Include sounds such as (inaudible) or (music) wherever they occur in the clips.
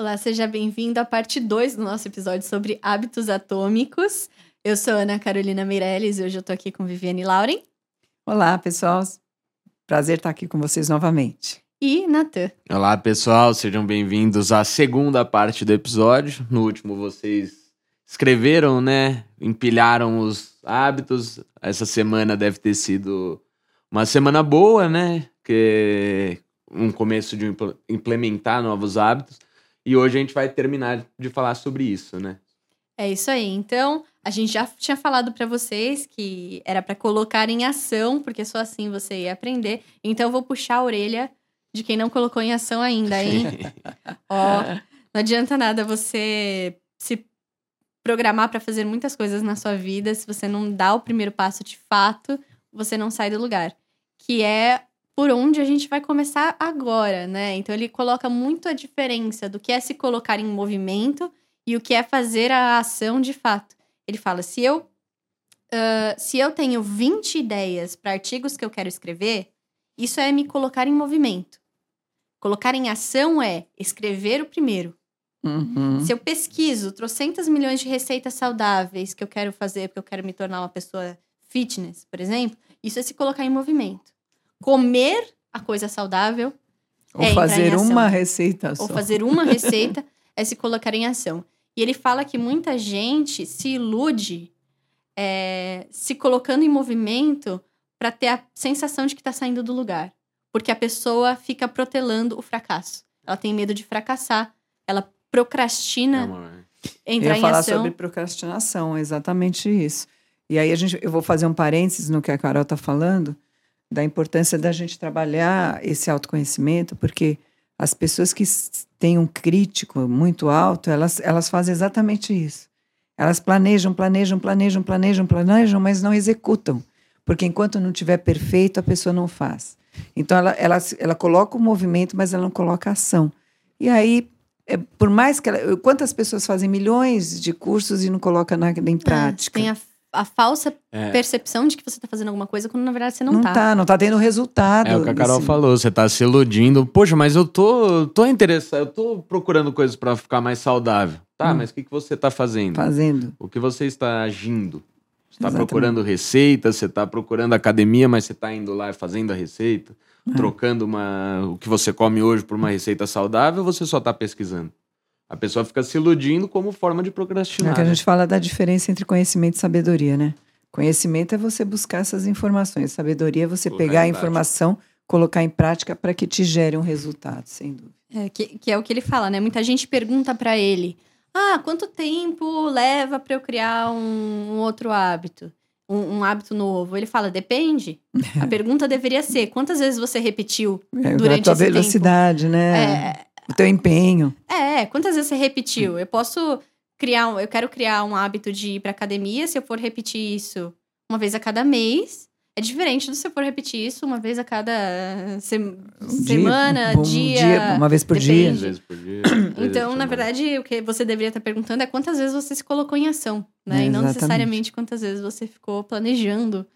Olá, seja bem-vindo à parte 2 do nosso episódio sobre hábitos atômicos. Eu sou Ana Carolina Meirelles e hoje eu tô aqui com Viviane Lauren. Olá, pessoal. Prazer estar aqui com vocês novamente. E Natan. Olá, pessoal. Sejam bem-vindos à segunda parte do episódio. No último, vocês escreveram, né? Empilharam os hábitos. Essa semana deve ter sido uma semana boa, né? Que um começo de implementar novos hábitos. E hoje a gente vai terminar de falar sobre isso, né? É isso aí. Então, a gente já tinha falado para vocês que era para colocar em ação, porque só assim você ia aprender. Então, eu vou puxar a orelha de quem não colocou em ação ainda, hein? (laughs) Ó, não adianta nada você se programar para fazer muitas coisas na sua vida, se você não dá o primeiro passo de fato, você não sai do lugar. Que é por onde a gente vai começar agora, né? Então ele coloca muito a diferença do que é se colocar em movimento e o que é fazer a ação de fato. Ele fala: se eu, uh, se eu tenho 20 ideias para artigos que eu quero escrever, isso é me colocar em movimento. Colocar em ação é escrever o primeiro. Uhum. Se eu pesquiso trocentas milhões de receitas saudáveis que eu quero fazer porque eu quero me tornar uma pessoa fitness, por exemplo, isso é se colocar em movimento comer a coisa saudável. Ou é fazer uma receita só. Ou fazer uma receita é se colocar em ação. E ele fala que muita gente se ilude é, se colocando em movimento para ter a sensação de que está saindo do lugar. Porque a pessoa fica protelando o fracasso. Ela tem medo de fracassar. Ela procrastina é, entrar Eu ia falar sobre procrastinação, exatamente isso. E aí a gente, eu vou fazer um parênteses no que a Carol está falando da importância da gente trabalhar esse autoconhecimento, porque as pessoas que têm um crítico muito alto, elas, elas fazem exatamente isso. Elas planejam, planejam, planejam, planejam, planejam, mas não executam. Porque enquanto não tiver perfeito, a pessoa não faz. Então, ela, ela, ela coloca o movimento, mas ela não coloca a ação. E aí, é, por mais que ela. Quantas pessoas fazem milhões de cursos e não colocam nada em prática? É, tem a a falsa é. percepção de que você tá fazendo alguma coisa quando na verdade você não, não tá. Não tá, não tá tendo resultado. É o que a Carol falou, você tá se iludindo. Poxa, mas eu tô, tô interessado, eu tô procurando coisas para ficar mais saudável. Tá, hum. mas o que, que você tá fazendo? Fazendo. O que você está agindo? Você tá procurando receita, você tá procurando academia, mas você tá indo lá fazendo a receita, é. trocando uma, o que você come hoje por uma receita saudável, ou você só tá pesquisando? A pessoa fica se iludindo como forma de procrastinar. É que a gente fala da diferença entre conhecimento e sabedoria, né? Conhecimento é você buscar essas informações. Sabedoria é você pegar a informação, colocar em prática para que te gere um resultado, sem dúvida. É, que, que é o que ele fala, né? Muita gente pergunta para ele: ah, quanto tempo leva para eu criar um, um outro hábito? Um, um, hábito novo? Ele fala, depende. A (laughs) pergunta deveria ser: quantas vezes você repetiu é, durante a tua velocidade, tempo? né? É, o teu empenho. É, quantas vezes você repetiu? Eu posso criar, um, eu quero criar um hábito de ir pra academia, se eu for repetir isso uma vez a cada mês, é diferente do se eu for repetir isso uma vez a cada se um semana, dia, um dia, dia, Uma vez por dia. Vezes por dia então, na verdade, o que você deveria estar perguntando é quantas vezes você se colocou em ação, né? É, e não necessariamente quantas vezes você ficou planejando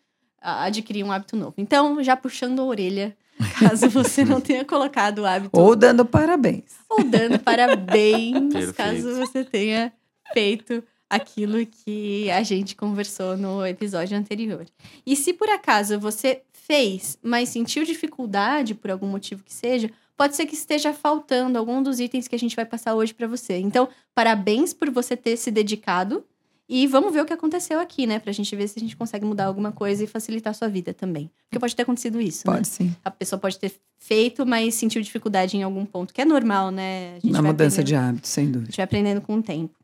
adquirir um hábito novo. Então, já puxando a orelha Caso você não tenha (laughs) colocado o hábito. Ou dando parabéns. Ou dando parabéns, caso você tenha feito aquilo que a gente conversou no episódio anterior. E se por acaso você fez, mas sentiu dificuldade por algum motivo que seja, pode ser que esteja faltando algum dos itens que a gente vai passar hoje para você. Então, parabéns por você ter se dedicado e vamos ver o que aconteceu aqui, né? Pra gente ver se a gente consegue mudar alguma coisa e facilitar a sua vida também. Porque pode ter acontecido isso. Pode né? sim. A pessoa pode ter feito, mas sentiu dificuldade em algum ponto, que é normal, né? Na mudança de hábito, sem dúvida. A gente vai aprendendo com o tempo.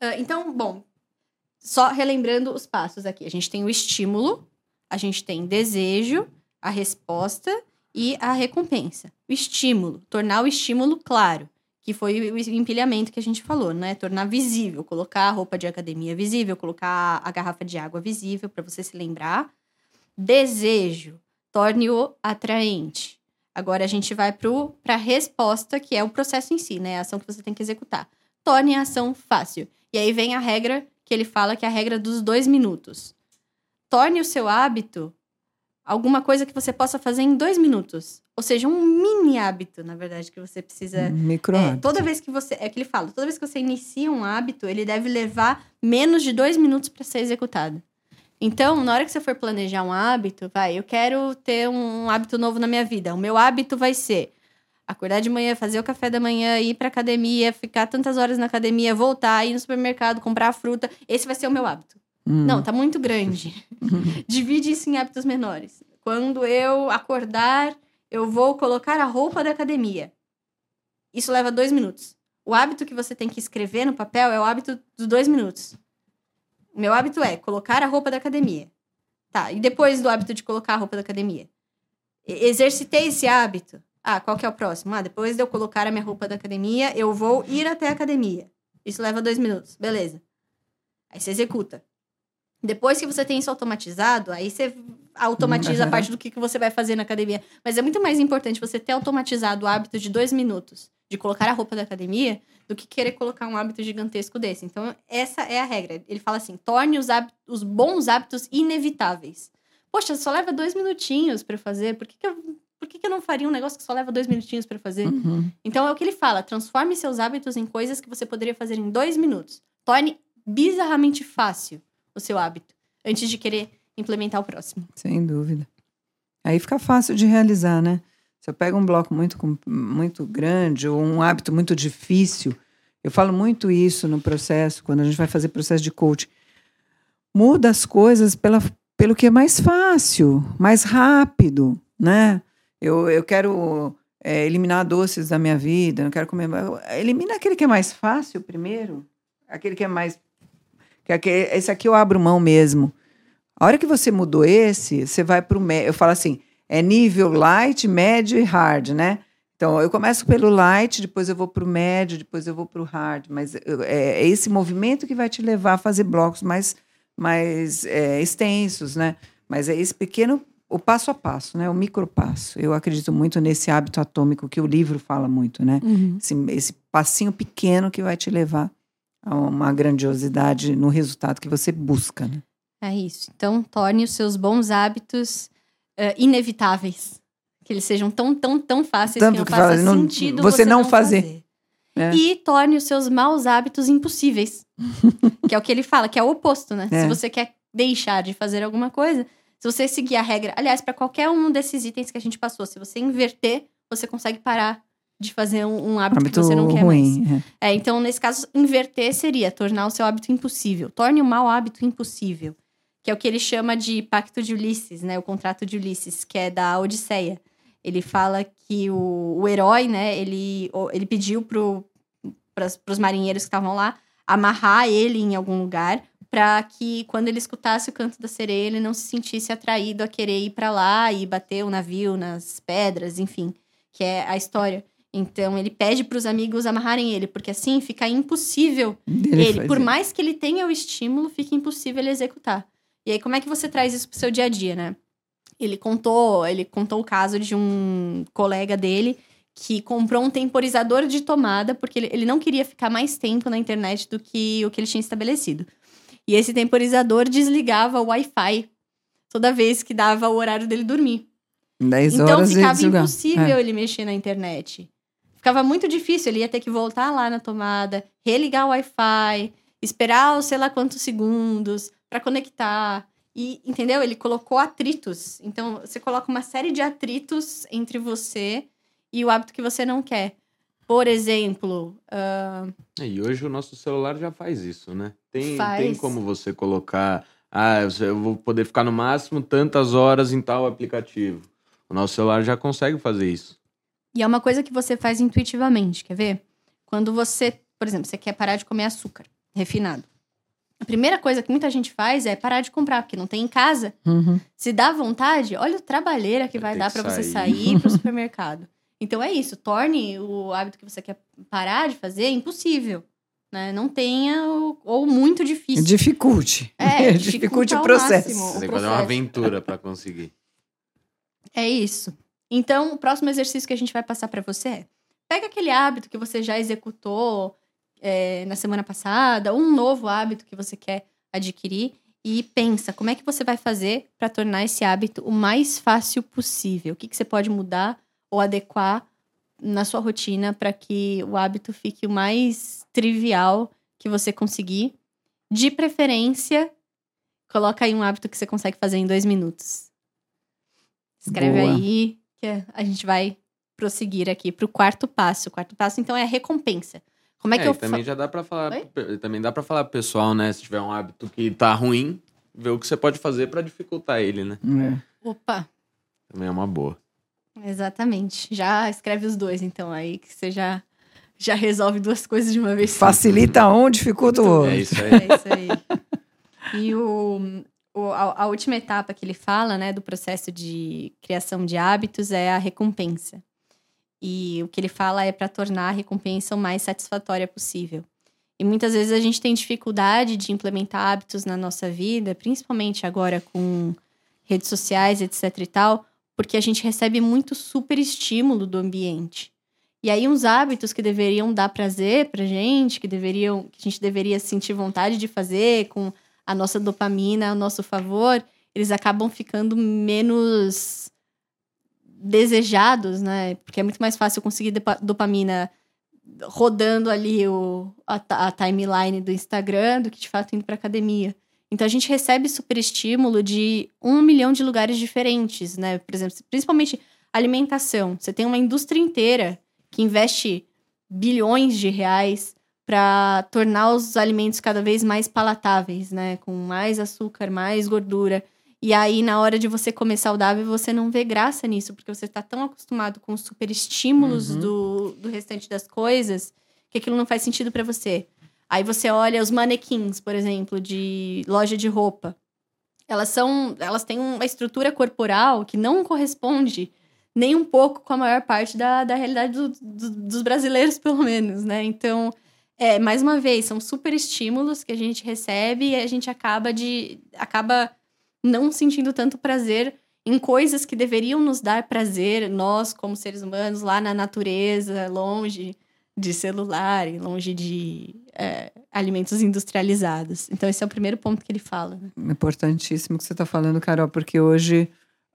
Uh, então, bom, só relembrando os passos aqui. A gente tem o estímulo, a gente tem desejo, a resposta e a recompensa. O estímulo, tornar o estímulo claro que foi o empilhamento que a gente falou, né? Tornar visível, colocar a roupa de academia visível, colocar a garrafa de água visível para você se lembrar. Desejo, torne-o atraente. Agora a gente vai para a resposta, que é o processo em si, né? A ação que você tem que executar. Torne a ação fácil. E aí vem a regra que ele fala que é a regra dos dois minutos. Torne o seu hábito alguma coisa que você possa fazer em dois minutos. Ou seja, um mini hábito, na verdade, que você precisa. Micro é, toda vez que você. É que ele fala, toda vez que você inicia um hábito, ele deve levar menos de dois minutos para ser executado. Então, na hora que você for planejar um hábito, vai, eu quero ter um hábito novo na minha vida. O meu hábito vai ser acordar de manhã, fazer o café da manhã, ir pra academia, ficar tantas horas na academia, voltar, ir no supermercado, comprar fruta. Esse vai ser o meu hábito. Hum. Não, tá muito grande. (laughs) Divide isso em hábitos menores. Quando eu acordar, eu vou colocar a roupa da academia. Isso leva dois minutos. O hábito que você tem que escrever no papel é o hábito dos dois minutos. O meu hábito é colocar a roupa da academia. Tá, e depois do hábito de colocar a roupa da academia? Exercitei esse hábito. Ah, qual que é o próximo? Ah, depois de eu colocar a minha roupa da academia, eu vou ir até a academia. Isso leva dois minutos. Beleza. Aí você executa. Depois que você tem isso automatizado, aí você automatiza a parte do que, que você vai fazer na academia. Mas é muito mais importante você ter automatizado o hábito de dois minutos de colocar a roupa da academia do que querer colocar um hábito gigantesco desse. Então, essa é a regra. Ele fala assim: torne os, hábitos, os bons hábitos inevitáveis. Poxa, só leva dois minutinhos para fazer. Por que, que eu por que, que, eu não faria um negócio que só leva dois minutinhos para fazer? Uhum. Então é o que ele fala: transforme seus hábitos em coisas que você poderia fazer em dois minutos. Torne bizarramente fácil o seu hábito antes de querer implementar o próximo. Sem dúvida. Aí fica fácil de realizar, né? Se eu pego um bloco muito, muito grande ou um hábito muito difícil, eu falo muito isso no processo, quando a gente vai fazer processo de coaching. Muda as coisas pela, pelo que é mais fácil, mais rápido, né? Eu, eu quero é, eliminar doces da minha vida, não quero comer. Elimina aquele que é mais fácil primeiro, aquele que é mais que esse aqui eu abro mão mesmo. A hora que você mudou esse, você vai para o. Eu falo assim: é nível light, médio e hard, né? Então, eu começo pelo light, depois eu vou para o médio, depois eu vou para o hard. Mas é, é, esse movimento que vai te levar a fazer blocos mais, mais é, extensos, né? Mas é esse pequeno, o passo a passo, né? O micro passo. Eu acredito muito nesse hábito atômico que o livro fala muito, né? Uhum. Esse, esse passinho pequeno que vai te levar a uma grandiosidade no resultado que você busca. Né? É isso. Então, torne os seus bons hábitos uh, inevitáveis. Que eles sejam tão, tão, tão fáceis Tanto que não que faça fala, sentido não, você, você, não, fazer. fazer. É. E torne os seus maus hábitos impossíveis. (laughs) que é o que ele fala, que é o oposto, né? É. Se você quer deixar de fazer alguma coisa, se você seguir a regra, aliás, para qualquer um desses itens que a gente passou, se você inverter, você consegue parar de fazer um, um hábito, hábito, que você não quer ruim, mais. É. é. então, nesse caso, inverter seria tornar o seu hábito impossível. Torne o mau hábito impossível. Que é o que ele chama de Pacto de Ulisses, né? O contrato de Ulisses, que é da Odisseia. Ele fala que o, o herói, né? Ele, ele pediu para os marinheiros que estavam lá amarrar ele em algum lugar para que quando ele escutasse o canto da sereia ele não se sentisse atraído a querer ir para lá e bater o navio nas pedras, enfim, que é a história. Então ele pede para os amigos amarrarem ele, porque assim fica impossível ele, ele por mais que ele tenha o estímulo, fica impossível ele executar. E aí como é que você traz isso pro seu dia a dia, né? Ele contou, ele contou o caso de um colega dele que comprou um temporizador de tomada porque ele, ele não queria ficar mais tempo na internet do que o que ele tinha estabelecido. E esse temporizador desligava o Wi-Fi toda vez que dava o horário dele dormir. 10 então horas ficava impossível é. ele mexer na internet. Ficava muito difícil, ele ia ter que voltar lá na tomada, religar o Wi-Fi, esperar sei lá quantos segundos para conectar. E, entendeu? Ele colocou atritos. Então, você coloca uma série de atritos entre você e o hábito que você não quer. Por exemplo. Uh... E hoje o nosso celular já faz isso, né? Tem, faz. tem como você colocar. Ah, eu vou poder ficar no máximo tantas horas em tal aplicativo. O nosso celular já consegue fazer isso. E é uma coisa que você faz intuitivamente, quer ver? Quando você, por exemplo, você quer parar de comer açúcar refinado. A primeira coisa que muita gente faz é parar de comprar, porque não tem em casa. Uhum. Se dá vontade, olha o trabalheira que vai, vai dar para você sair para o (laughs) supermercado. Então é isso, torne o hábito que você quer parar de fazer impossível. Né? Não tenha ou, ou muito difícil. Dificulte. (laughs) É, (laughs) dificulte o processo. Máximo, o Você fazer uma aventura para conseguir. É isso. Então, o próximo exercício que a gente vai passar para você é: pega aquele hábito que você já executou é, na semana passada, um novo hábito que você quer adquirir, e pensa como é que você vai fazer para tornar esse hábito o mais fácil possível. O que, que você pode mudar ou adequar na sua rotina para que o hábito fique o mais trivial que você conseguir. De preferência, coloca aí um hábito que você consegue fazer em dois minutos. Escreve Boa. aí que a gente vai prosseguir aqui para o quarto passo. O quarto passo, então, é a recompensa. Como é, é que eu também já dá para falar, Oi? também dá para falar pro pessoal, né, se tiver um hábito que tá ruim, ver o que você pode fazer para dificultar ele, né? É. Opa. Também é uma boa. Exatamente. Já escreve os dois, então, aí que você já, já resolve duas coisas de uma vez. Facilita um, dificulta o outro. É isso aí. É isso aí. E o a, a, última etapa que ele fala, né, do processo de criação de hábitos é a recompensa. E o que ele fala é para tornar a recompensa o mais satisfatória possível. E muitas vezes a gente tem dificuldade de implementar hábitos na nossa vida, principalmente agora com redes sociais, etc e tal, porque a gente recebe muito super estímulo do ambiente. E aí uns hábitos que deveriam dar prazer pra gente, que deveriam, que a gente deveria sentir vontade de fazer com a nossa dopamina a nosso favor, eles acabam ficando menos desejados, né? Porque é muito mais fácil conseguir dopamina rodando ali o, a, a timeline do Instagram do que de fato indo para academia. Então a gente recebe super estímulo de um milhão de lugares diferentes, né? Por exemplo, principalmente alimentação. Você tem uma indústria inteira que investe bilhões de reais para tornar os alimentos cada vez mais palatáveis, né? Com mais açúcar, mais gordura. E aí, na hora de você comer saudável, você não vê graça nisso, porque você está tão acostumado com os super estímulos uhum. do, do restante das coisas que aquilo não faz sentido para você. Aí você olha os manequins, por exemplo, de loja de roupa. Elas são, elas têm uma estrutura corporal que não corresponde nem um pouco com a maior parte da, da realidade do, do, dos brasileiros, (laughs) pelo menos, né? Então, é, mais uma vez, são super estímulos que a gente recebe e a gente acaba de acaba não sentindo tanto prazer em coisas que deveriam nos dar prazer, nós como seres humanos lá na natureza, longe de celular e longe de é, alimentos industrializados. Então, esse é o primeiro ponto que ele fala. Né? Importantíssimo que você está falando, Carol, porque hoje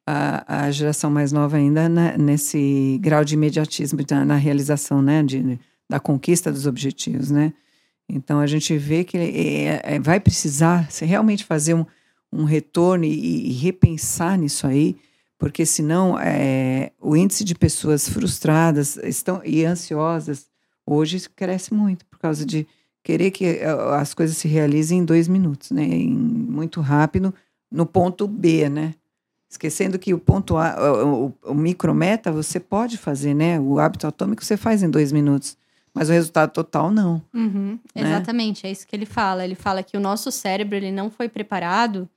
a, a geração mais nova ainda né, nesse grau de imediatismo na, na realização né, de, da conquista dos objetivos, né? Então, a gente vê que é, é, vai precisar realmente fazer um, um retorno e, e repensar nisso aí, porque senão é, o índice de pessoas frustradas estão, e ansiosas Hoje cresce muito por causa de querer que eh, as coisas se realizem em dois minutos, né? Em, muito rápido, no ponto B, né? Esquecendo que o ponto A, o, o, micrometa você pode fazer, né? O hábito atômico você faz em dois minutos. Mas o resultado total, não. Uhum, né? Exatamente, é isso que ele fala. Ele fala que o nosso cérebro ele não foi preparado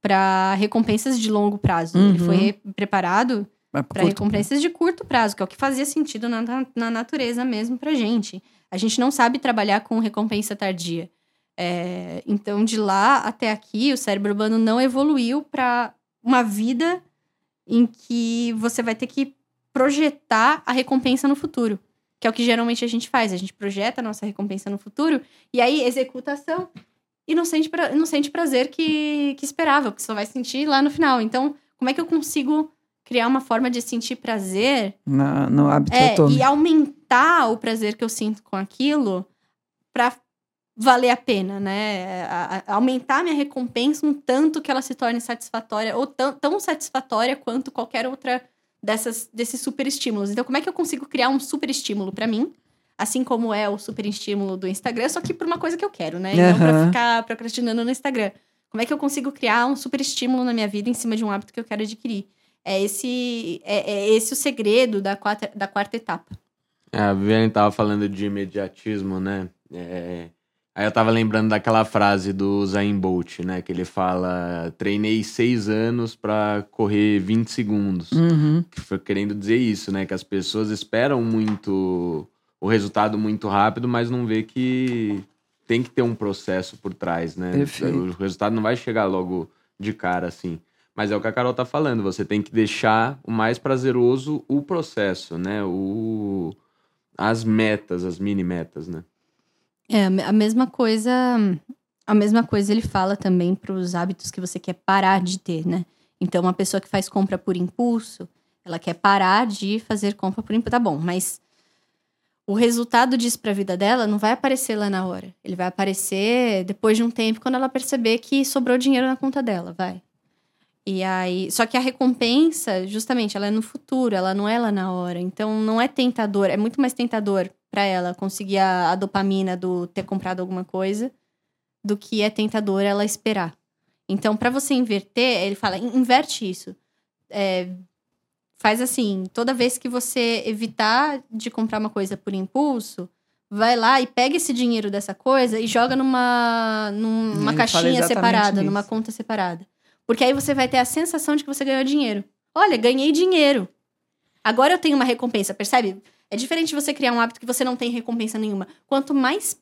para recompensas de longo prazo. Uhum. Ele foi preparado para recompensas de curto prazo, que é o que fazia sentido na, na natureza mesmo para gente. A gente não sabe trabalhar com recompensa tardia. É, então, de lá até aqui, o cérebro humano não evoluiu para uma vida em que você vai ter que projetar a recompensa no futuro. Que é o que geralmente a gente faz. A gente projeta a nossa recompensa no futuro e aí executa a ação e não sente, pra, não sente prazer que, que esperava, porque só vai sentir lá no final. Então, como é que eu consigo criar uma forma de sentir prazer. Na, no hábito é, E aumentar o prazer que eu sinto com aquilo para valer a pena, né? A, a, aumentar minha recompensa um tanto que ela se torne satisfatória, ou tão, tão satisfatória quanto qualquer outra dessas, desses super estímulos. Então, como é que eu consigo criar um super estímulo para mim? Assim como é o super estímulo do Instagram, só que por uma coisa que eu quero, né? E uhum. não pra ficar procrastinando no Instagram. Como é que eu consigo criar um super estímulo na minha vida em cima de um hábito que eu quero adquirir? É esse, é, é esse o segredo da quarta, da quarta etapa. É, a Viviane estava falando de imediatismo, né? É... Aí eu estava lembrando daquela frase do Zayn Bolt, né? Que ele fala: treinei seis anos para correr 20 segundos. Uhum. Que foi querendo dizer isso, né? Que as pessoas esperam muito o resultado muito rápido, mas não vê que tem que ter um processo por trás, né? Perfeito. O resultado não vai chegar logo de cara assim. Mas é o que a Carol tá falando, você tem que deixar o mais prazeroso o processo, né? O, as metas, as mini metas, né? É, a mesma coisa A mesma coisa ele fala também para os hábitos que você quer parar de ter, né? Então, uma pessoa que faz compra por impulso, ela quer parar de fazer compra por impulso. Tá bom, mas o resultado disso para a vida dela não vai aparecer lá na hora. Ele vai aparecer depois de um tempo, quando ela perceber que sobrou dinheiro na conta dela, vai. E aí, só que a recompensa, justamente, ela é no futuro, ela não é lá na hora. Então não é tentador, é muito mais tentador para ela conseguir a, a, dopamina do ter comprado alguma coisa do que é tentador ela esperar. Então, para você inverter, ele fala, inverte isso. É, faz assim, toda vez que você evitar de comprar uma coisa por impulso, vai lá e pega esse dinheiro dessa coisa e joga numa, numa caixinha separada, isso. numa conta separada. Porque aí você vai ter a sensação de que você ganhou dinheiro. Olha, ganhei dinheiro. Agora eu tenho uma recompensa, percebe? É diferente você criar um hábito que você não tem recompensa nenhuma. Quanto mais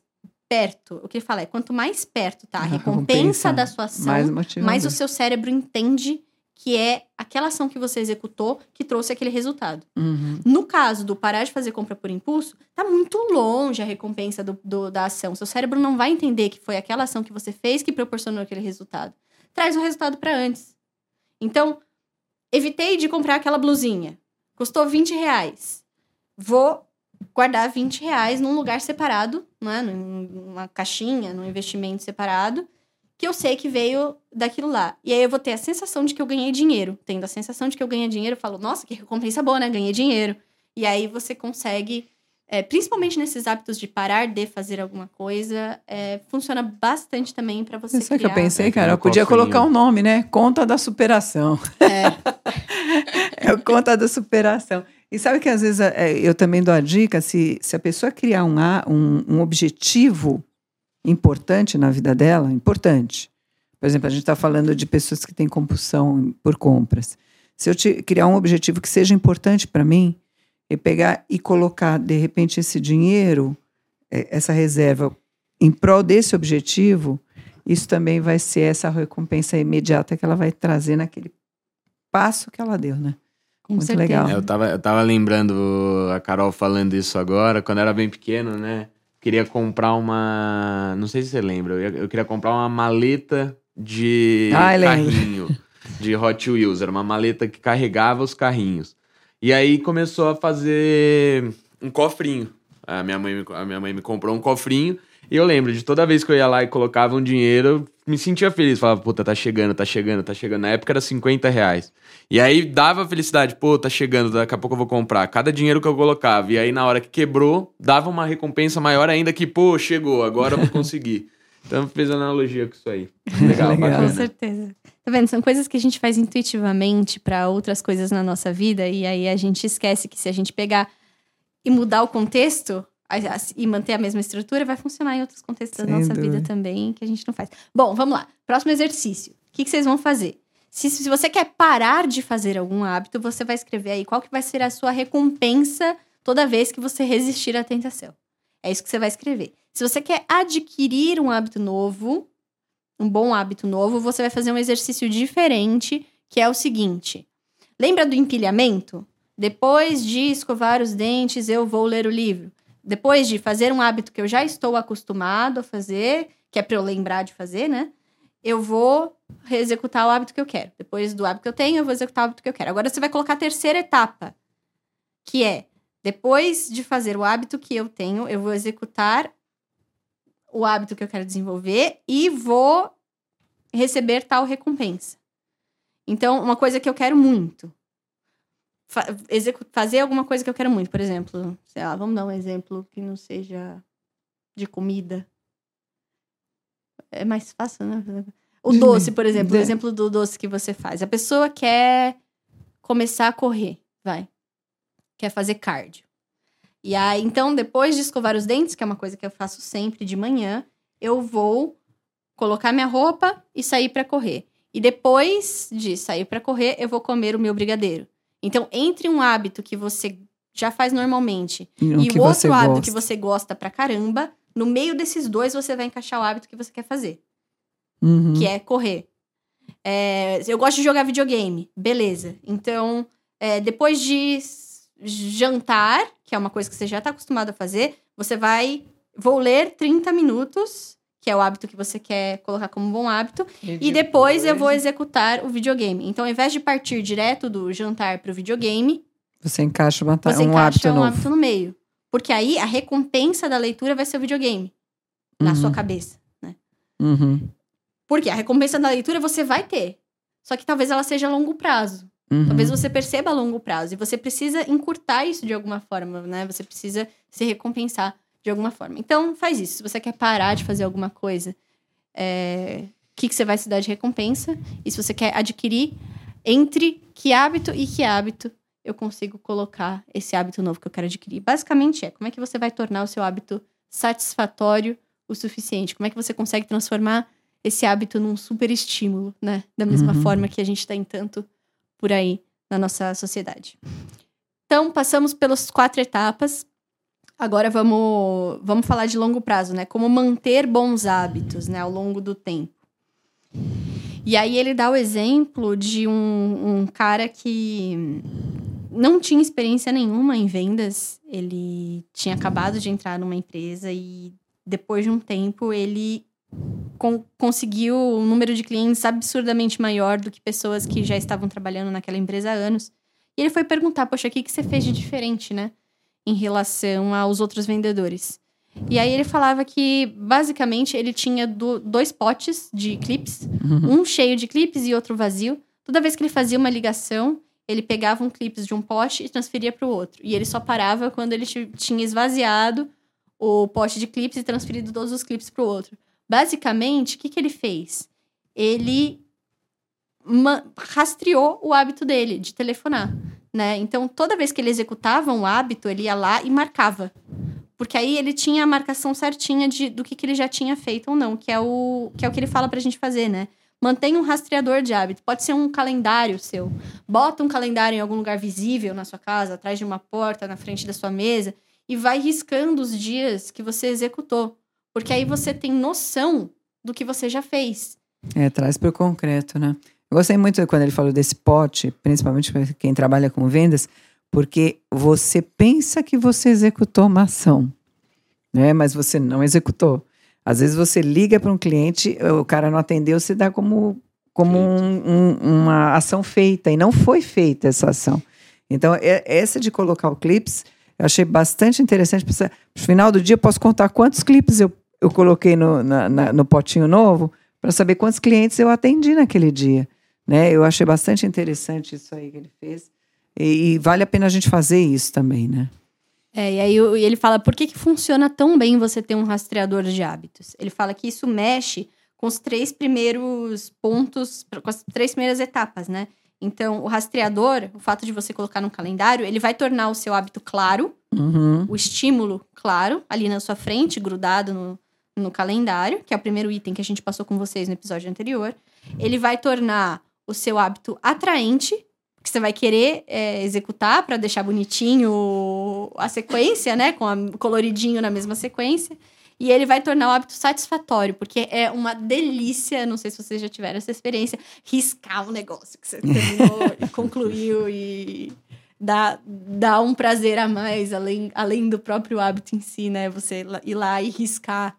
perto, o que ele fala é, quanto mais perto tá a, recompensa, da sua ação, mais, mais o seu cérebro entende que é aquela ação que você executou que trouxe aquele resultado. Uhum. No caso do parar de fazer compra por impulso, tá muito longe a recompensa do, do, da ação. Seu cérebro não vai entender que foi aquela ação que você fez que proporcionou aquele resultado traz o resultado para antes. Então, evitei de comprar aquela blusinha. Custou 20 reais. Vou guardar 20 reais num lugar separado, né? numa caixinha, num investimento separado, que eu sei que veio daquilo lá. E aí eu vou ter a sensação de que eu ganhei dinheiro. Tendo a sensação de que eu ganhei dinheiro, eu falo, nossa, que recompensa boa, né? Ganhei dinheiro. E aí você consegue é, principalmente nesses hábitos de parar de fazer alguma coisa, é, funciona bastante também para você Sabe criar. que eu pensei, cara? Eu podia colocar um nome, né? Conta da superação. É. (laughs) é o conta da superação. E sabe que às vezes é, eu também dou a dica, se, se a pessoa criar um, um, um objetivo importante na vida dela, importante. Por exemplo, a gente está falando de pessoas que têm compulsão por compras. Se eu te, criar um objetivo que seja importante para mim, e pegar e colocar, de repente, esse dinheiro, é, essa reserva, em prol desse objetivo, isso também vai ser essa recompensa imediata que ela vai trazer naquele passo que ela deu, né? Com Muito certeza. legal. É, eu tava, eu tava lembrando a Carol falando isso agora, quando eu era bem pequeno, né? Queria comprar uma. Não sei se você lembra, eu, eu queria comprar uma maleta de ah, carrinho, de Hot Wheels. Era uma maleta que carregava os carrinhos. E aí começou a fazer um cofrinho. A minha mãe, a minha mãe me comprou um cofrinho. E eu lembro de toda vez que eu ia lá e colocava um dinheiro, eu me sentia feliz. Falava, puta, tá chegando, tá chegando, tá chegando. Na época era 50 reais. E aí dava felicidade, pô, tá chegando, daqui a pouco eu vou comprar. Cada dinheiro que eu colocava. E aí na hora que quebrou, dava uma recompensa maior ainda que, pô, chegou, agora eu vou conseguir. (laughs) então fez analogia com isso aí. (laughs) Legal, Legal. Com certeza. Tá vendo? São coisas que a gente faz intuitivamente para outras coisas na nossa vida e aí a gente esquece que se a gente pegar e mudar o contexto e manter a mesma estrutura, vai funcionar em outros contextos Sem da nossa dúvida. vida também que a gente não faz. Bom, vamos lá. Próximo exercício. O que, que vocês vão fazer? Se, se você quer parar de fazer algum hábito, você vai escrever aí qual que vai ser a sua recompensa toda vez que você resistir à tentação. É isso que você vai escrever. Se você quer adquirir um hábito novo, um bom hábito novo, você vai fazer um exercício diferente, que é o seguinte: lembra do empilhamento? Depois de escovar os dentes, eu vou ler o livro. Depois de fazer um hábito que eu já estou acostumado a fazer, que é para eu lembrar de fazer, né? Eu vou executar o hábito que eu quero. Depois do hábito que eu tenho, eu vou executar o hábito que eu quero. Agora você vai colocar a terceira etapa, que é depois de fazer o hábito que eu tenho, eu vou executar o hábito que eu quero desenvolver e vou receber tal recompensa. Então, uma coisa que eu quero muito. Fa fazer alguma coisa que eu quero muito. Por exemplo, sei lá, vamos dar um exemplo que não seja de comida. É mais fácil, né? O doce, por exemplo, o exemplo do doce que você faz. A pessoa quer começar a correr, vai. Quer fazer cardio. E aí, então, depois de escovar os dentes, que é uma coisa que eu faço sempre de manhã, eu vou colocar minha roupa e sair para correr. E depois de sair para correr, eu vou comer o meu brigadeiro. Então, entre um hábito que você já faz normalmente e, e o outro hábito gosta. que você gosta pra caramba, no meio desses dois você vai encaixar o hábito que você quer fazer. Uhum. Que é correr. É, eu gosto de jogar videogame. Beleza. Então, é, depois de jantar, que é uma coisa que você já está acostumado a fazer, você vai. Vou ler 30 minutos, que é o hábito que você quer colocar como um bom hábito, e, e depois, depois eu vou executar o videogame. Então, ao invés de partir direto do jantar para o videogame, você encaixa, uma, você um, encaixa hábito um novo. hábito no meio. Porque aí a recompensa da leitura vai ser o videogame uhum. na sua cabeça, né? Uhum. Porque a recompensa da leitura você vai ter. Só que talvez ela seja a longo prazo. Uhum. Talvez você perceba a longo prazo. E você precisa encurtar isso de alguma forma, né? Você precisa se recompensar de alguma forma. Então, faz isso. Se você quer parar de fazer alguma coisa, é... o que, que você vai se dar de recompensa? E se você quer adquirir, entre que hábito e que hábito eu consigo colocar esse hábito novo que eu quero adquirir. Basicamente é como é que você vai tornar o seu hábito satisfatório o suficiente? Como é que você consegue transformar esse hábito num super estímulo, né? Da mesma uhum. forma que a gente tem tanto por aí na nossa sociedade. Então, passamos pelas quatro etapas. Agora vamos, vamos falar de longo prazo, né? Como manter bons hábitos, né, ao longo do tempo. E aí ele dá o exemplo de um, um cara que não tinha experiência nenhuma em vendas. Ele tinha acabado de entrar numa empresa e depois de um tempo ele con conseguiu um número de clientes absurdamente maior do que pessoas que já estavam trabalhando naquela empresa há anos. E ele foi perguntar: Poxa, o que, que você fez de diferente, né? Em relação aos outros vendedores. E aí ele falava que, basicamente, ele tinha do, dois potes de clips, uhum. um cheio de clips e outro vazio. Toda vez que ele fazia uma ligação, ele pegava um clips de um pote e transferia para o outro. E ele só parava quando ele tinha esvaziado o pote de clips e transferido todos os clips para o outro. Basicamente, o que, que ele fez? Ele rastreou o hábito dele de telefonar, né? Então, toda vez que ele executava um hábito, ele ia lá e marcava. Porque aí ele tinha a marcação certinha de, do que, que ele já tinha feito ou não, que é o que, é o que ele fala pra gente fazer, né? Mantenha um rastreador de hábito. Pode ser um calendário seu. Bota um calendário em algum lugar visível na sua casa, atrás de uma porta, na frente da sua mesa, e vai riscando os dias que você executou. Porque aí você tem noção do que você já fez. É, traz para o concreto, né? Eu gostei muito quando ele falou desse pote, principalmente para quem trabalha com vendas, porque você pensa que você executou uma ação, né? Mas você não executou. Às vezes você liga para um cliente, o cara não atendeu, você dá como, como um, um, uma ação feita, e não foi feita essa ação. Então, é, essa de colocar o clips, eu achei bastante interessante. No final do dia, eu posso contar quantos clipes eu eu coloquei no, na, na, no potinho novo para saber quantos clientes eu atendi naquele dia. Né? Eu achei bastante interessante isso aí que ele fez. E, e vale a pena a gente fazer isso também, né? É, e aí ele fala por que, que funciona tão bem você ter um rastreador de hábitos. Ele fala que isso mexe com os três primeiros pontos, com as três primeiras etapas, né? Então, o rastreador, o fato de você colocar no calendário, ele vai tornar o seu hábito claro, uhum. o estímulo claro, ali na sua frente, grudado no, no calendário, que é o primeiro item que a gente passou com vocês no episódio anterior. Ele vai tornar o seu hábito atraente, que você vai querer é, executar para deixar bonitinho a sequência, né? Com a, coloridinho na mesma sequência. E ele vai tornar o hábito satisfatório, porque é uma delícia, não sei se vocês já tiveram essa experiência, riscar um negócio que você terminou (laughs) e concluiu e dá, dá um prazer a mais, além, além do próprio hábito em si, né? Você ir lá e riscar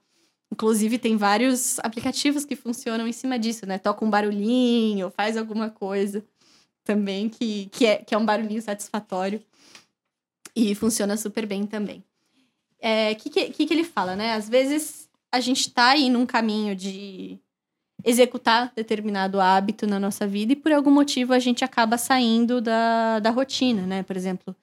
Inclusive, tem vários aplicativos que funcionam em cima disso, né? Toca um barulhinho, faz alguma coisa também que, que, é, que é um barulhinho satisfatório. E funciona super bem também. O é, que, que, que ele fala, né? Às vezes a gente tá aí num caminho de executar determinado hábito na nossa vida e por algum motivo a gente acaba saindo da, da rotina, né? Por exemplo,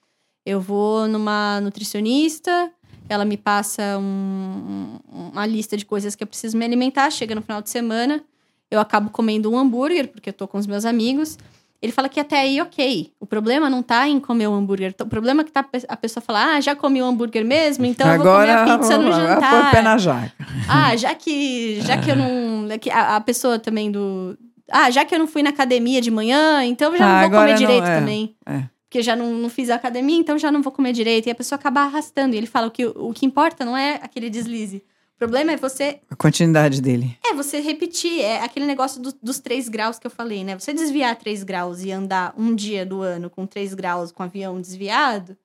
eu vou numa nutricionista ela me passa um, uma lista de coisas que eu preciso me alimentar. Chega no final de semana, eu acabo comendo um hambúrguer, porque eu tô com os meus amigos. Ele fala que até aí, ok. O problema não tá em comer o hambúrguer. O problema é que tá a pessoa fala, ah, já comi o hambúrguer mesmo, então agora, eu vou comer a pizza no jantar. Põe o pé na jaca. Ah, já que, já que eu não... (laughs) A, a pessoa também do... Ah, já que eu não fui na academia de manhã, então eu já ah, não vou comer direito não, é, também. É porque já não, não fiz academia, então já não vou comer direito. E a pessoa acaba arrastando. E ele fala que o, o que importa não é aquele deslize. O problema é você. A continuidade dele. É, você repetir. É aquele negócio do, dos três graus que eu falei, né? Você desviar três graus e andar um dia do ano com três graus com o avião desviado,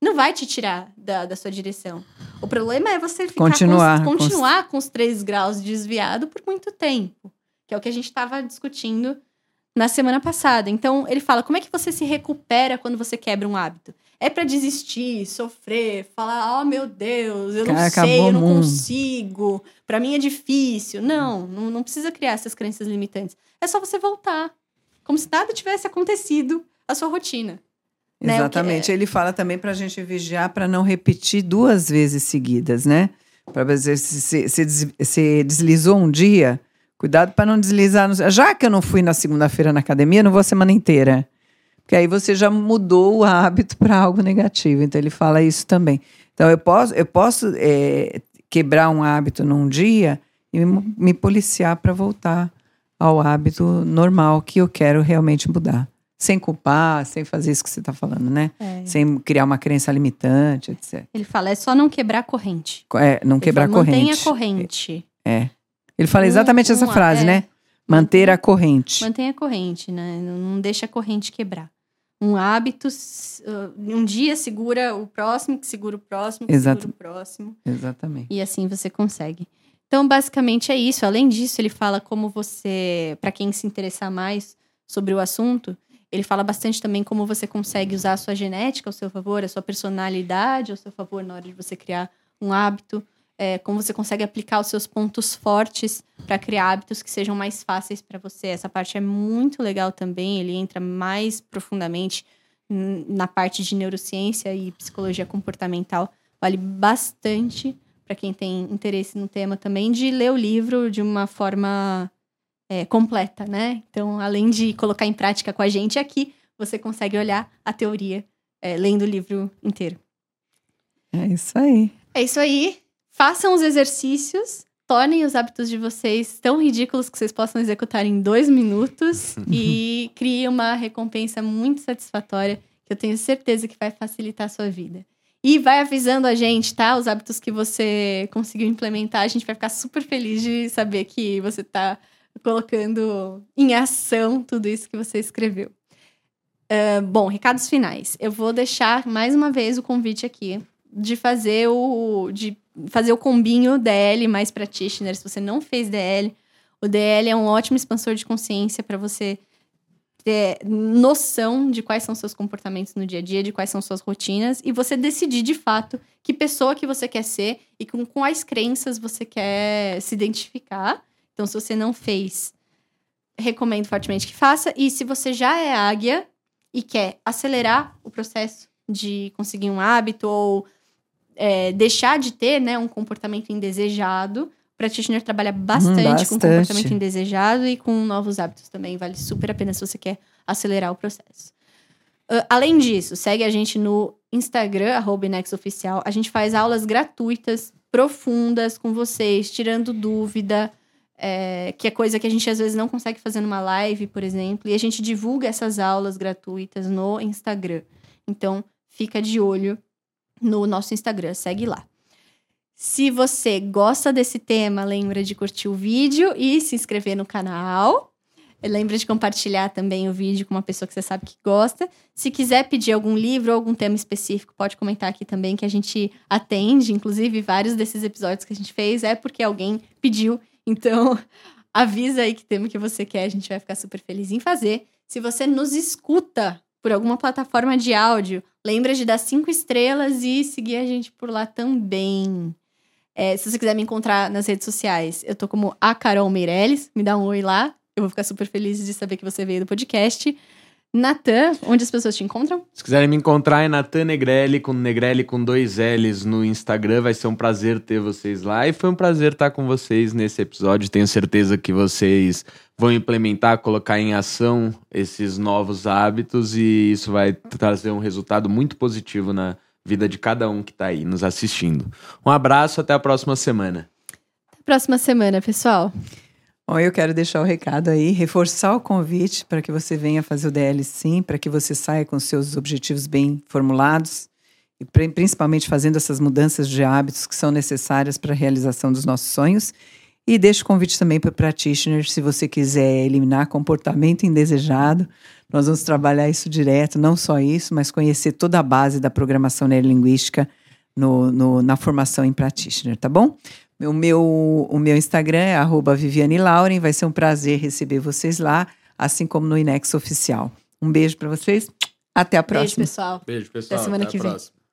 não vai te tirar da, da sua direção. O problema é você ficar continuar com, continuar com os três graus desviado por muito tempo, que é o que a gente estava discutindo na semana passada. Então, ele fala: como é que você se recupera quando você quebra um hábito? É para desistir, sofrer, falar: oh meu Deus, eu não Cara, sei, eu não consigo, para mim é difícil. Não, não, não precisa criar essas crenças limitantes. É só você voltar, como se nada tivesse acontecido a sua rotina. Né? Exatamente. É... Ele fala também para a gente vigiar para não repetir duas vezes seguidas, né? Para você se, se, se, deslizou um dia, cuidado para não deslizar. No... Já que eu não fui na segunda-feira na academia, não vou a semana inteira. Porque aí você já mudou o hábito para algo negativo. Então ele fala isso também. Então eu posso, eu posso é, quebrar um hábito num dia e me, me policiar para voltar ao hábito normal que eu quero realmente mudar sem culpar, sem fazer isso que você está falando, né? É. Sem criar uma crença limitante, etc. Ele fala, é só não quebrar a corrente. É, não Ele quebrar fala, a corrente. Mantenha a corrente. É. Ele fala exatamente um, essa frase, é. né? Manter a corrente. Mantenha a corrente, né? Não, não deixa a corrente quebrar. Um hábito, uh, um dia segura o próximo, que segura o próximo, que Exato. segura o próximo. Exatamente. E assim você consegue. Então, basicamente é isso. Além disso, ele fala como você, para quem se interessar mais sobre o assunto, ele fala bastante também como você consegue usar a sua genética ao seu favor, a sua personalidade ao seu favor na hora de você criar um hábito, é, como você consegue aplicar os seus pontos fortes para criar hábitos que sejam mais fáceis para você. Essa parte é muito legal também, ele entra mais profundamente na parte de neurociência e psicologia comportamental. Vale bastante para quem tem interesse no tema também de ler o livro de uma forma é, completa, né? Então, além de colocar em prática com a gente aqui, você consegue olhar a teoria é, lendo o livro inteiro. É isso aí. É isso aí. Façam os exercícios, tornem os hábitos de vocês tão ridículos que vocês possam executar em dois minutos (laughs) e criem uma recompensa muito satisfatória que eu tenho certeza que vai facilitar a sua vida. E vai avisando a gente, tá? Os hábitos que você conseguiu implementar. A gente vai ficar super feliz de saber que você tá colocando em ação tudo isso que você escreveu. Uh, bom, recados finais. Eu vou deixar mais uma vez o convite aqui de fazer o de fazer o combinho DL mais practitioner. Se você não fez DL, o DL é um ótimo expansor de consciência para você ter noção de quais são seus comportamentos no dia a dia, de quais são suas rotinas e você decidir de fato que pessoa que você quer ser e com quais crenças você quer se identificar então, se você não fez, recomendo fortemente que faça. E se você já é águia e quer acelerar o processo de conseguir um hábito ou é, deixar de ter né, um comportamento indesejado, o practitioner trabalha bastante, hum, bastante, com comportamento indesejado e com novos hábitos também. Vale super a pena se você quer acelerar o processo. Uh, além disso, segue a gente no Instagram, arroba Oficial. A gente faz aulas gratuitas, profundas com vocês, tirando dúvida, é, que é coisa que a gente às vezes não consegue fazer numa live, por exemplo, e a gente divulga essas aulas gratuitas no Instagram. Então, fica de olho no nosso Instagram, segue lá. Se você gosta desse tema, lembra de curtir o vídeo e se inscrever no canal. Lembra de compartilhar também o vídeo com uma pessoa que você sabe que gosta. Se quiser pedir algum livro ou algum tema específico, pode comentar aqui também que a gente atende. Inclusive, vários desses episódios que a gente fez é porque alguém pediu então, (laughs) avisa aí que tema que você quer, a gente vai ficar super feliz em fazer. Se você nos escuta por alguma plataforma de áudio, lembra de dar cinco estrelas e seguir a gente por lá também. É, se você quiser me encontrar nas redes sociais, eu tô como a Carol Meirelles, me dá um oi lá. Eu vou ficar super feliz de saber que você veio do podcast. Natan, onde as pessoas te encontram? Se quiserem me encontrar é Natan Negrelli, com Negrelli com dois L's no Instagram. Vai ser um prazer ter vocês lá. E foi um prazer estar com vocês nesse episódio. Tenho certeza que vocês vão implementar, colocar em ação esses novos hábitos e isso vai trazer um resultado muito positivo na vida de cada um que está aí nos assistindo. Um abraço, até a próxima semana. Até a próxima semana, pessoal. Bom, eu quero deixar o recado aí, reforçar o convite para que você venha fazer o DL sim, para que você saia com seus objetivos bem formulados e principalmente fazendo essas mudanças de hábitos que são necessárias para a realização dos nossos sonhos. E deixo o convite também para o practitioner, se você quiser eliminar comportamento indesejado, Nós vamos trabalhar isso direto, não só isso, mas conhecer toda a base da programação neurolinguística no, no, na formação em practitioner, tá bom? O meu, o meu Instagram é arroba Viviane Lauren, vai ser um prazer receber vocês lá, assim como no Inex Oficial. Um beijo para vocês, até a próxima. Beijo, pessoal. Beijo, pessoal. Até semana até que vem. Próxima.